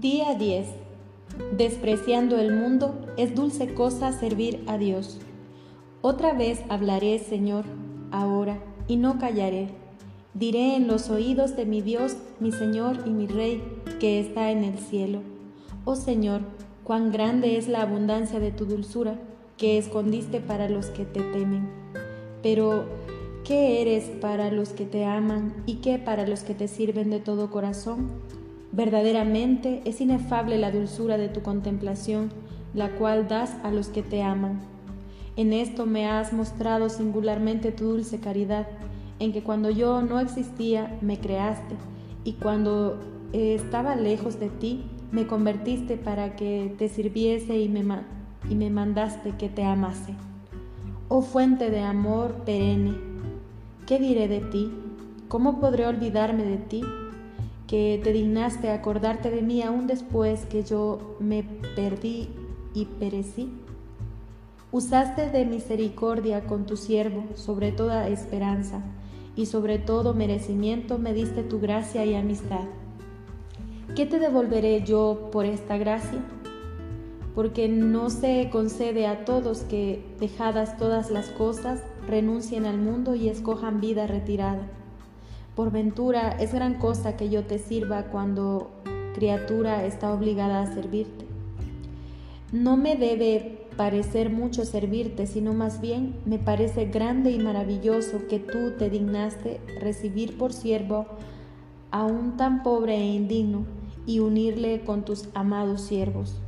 10. Despreciando el mundo, es dulce cosa servir a Dios. Otra vez hablaré, Señor, ahora, y no callaré. Diré en los oídos de mi Dios, mi Señor y mi Rey, que está en el cielo. Oh Señor, cuán grande es la abundancia de tu dulzura, que escondiste para los que te temen. Pero, ¿qué eres para los que te aman y qué para los que te sirven de todo corazón? Verdaderamente es inefable la dulzura de tu contemplación, la cual das a los que te aman. En esto me has mostrado singularmente tu dulce caridad, en que cuando yo no existía me creaste, y cuando estaba lejos de ti me convertiste para que te sirviese y me, y me mandaste que te amase. Oh fuente de amor perenne, ¿qué diré de ti? ¿Cómo podré olvidarme de ti? Que te dignaste acordarte de mí aún después que yo me perdí y perecí. Usaste de misericordia con tu siervo sobre toda esperanza, y sobre todo merecimiento me diste tu gracia y amistad. ¿Qué te devolveré yo por esta gracia? Porque no se concede a todos que, dejadas todas las cosas, renuncien al mundo y escojan vida retirada por ventura es gran cosa que yo te sirva cuando criatura está obligada a servirte. No me debe parecer mucho servirte, sino más bien me parece grande y maravilloso que tú te dignaste recibir por siervo a un tan pobre e indigno y unirle con tus amados siervos.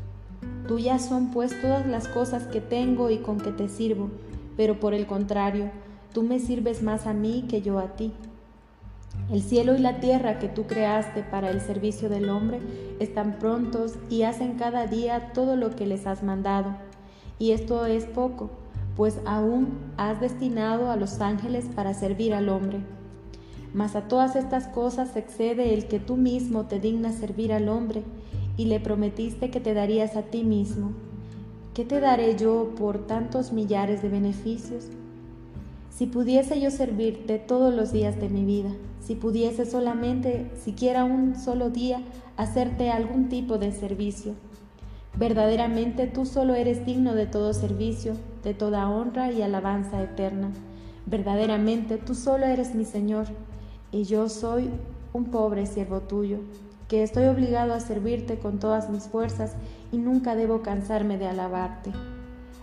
Tuyas son pues todas las cosas que tengo y con que te sirvo, pero por el contrario, tú me sirves más a mí que yo a ti. El cielo y la tierra que tú creaste para el servicio del hombre están prontos y hacen cada día todo lo que les has mandado. Y esto es poco, pues aún has destinado a los ángeles para servir al hombre. Mas a todas estas cosas excede el que tú mismo te dignas servir al hombre y le prometiste que te darías a ti mismo. ¿Qué te daré yo por tantos millares de beneficios? Si pudiese yo servirte todos los días de mi vida, si pudiese solamente, siquiera un solo día, hacerte algún tipo de servicio. Verdaderamente tú solo eres digno de todo servicio, de toda honra y alabanza eterna. Verdaderamente tú solo eres mi Señor, y yo soy un pobre siervo tuyo, que estoy obligado a servirte con todas mis fuerzas y nunca debo cansarme de alabarte.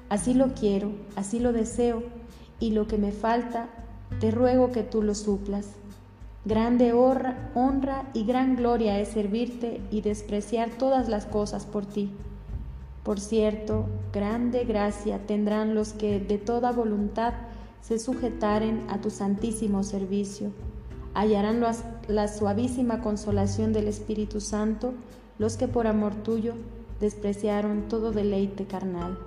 Así lo quiero, así lo deseo, y lo que me falta, te ruego que tú lo suplas. Grande honra y gran gloria es servirte y despreciar todas las cosas por ti. Por cierto, grande gracia tendrán los que de toda voluntad se sujetaren a tu santísimo servicio. Hallarán la suavísima consolación del Espíritu Santo los que por amor tuyo despreciaron todo deleite carnal.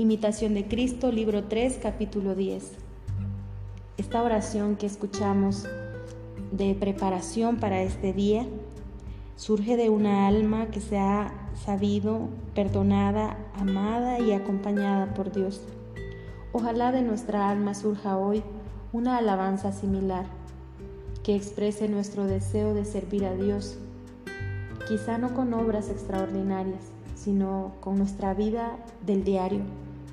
Imitación de Cristo, libro 3, capítulo 10. Esta oración que escuchamos de preparación para este día surge de una alma que se ha sabido perdonada, amada y acompañada por Dios. Ojalá de nuestra alma surja hoy una alabanza similar que exprese nuestro deseo de servir a Dios, quizá no con obras extraordinarias, sino con nuestra vida del diario,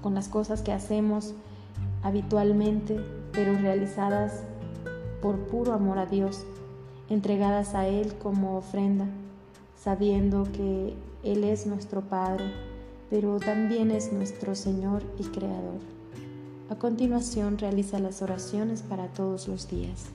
con las cosas que hacemos habitualmente, pero realizadas por puro amor a Dios, entregadas a Él como ofrenda, sabiendo que Él es nuestro Padre, pero también es nuestro Señor y Creador. A continuación realiza las oraciones para todos los días.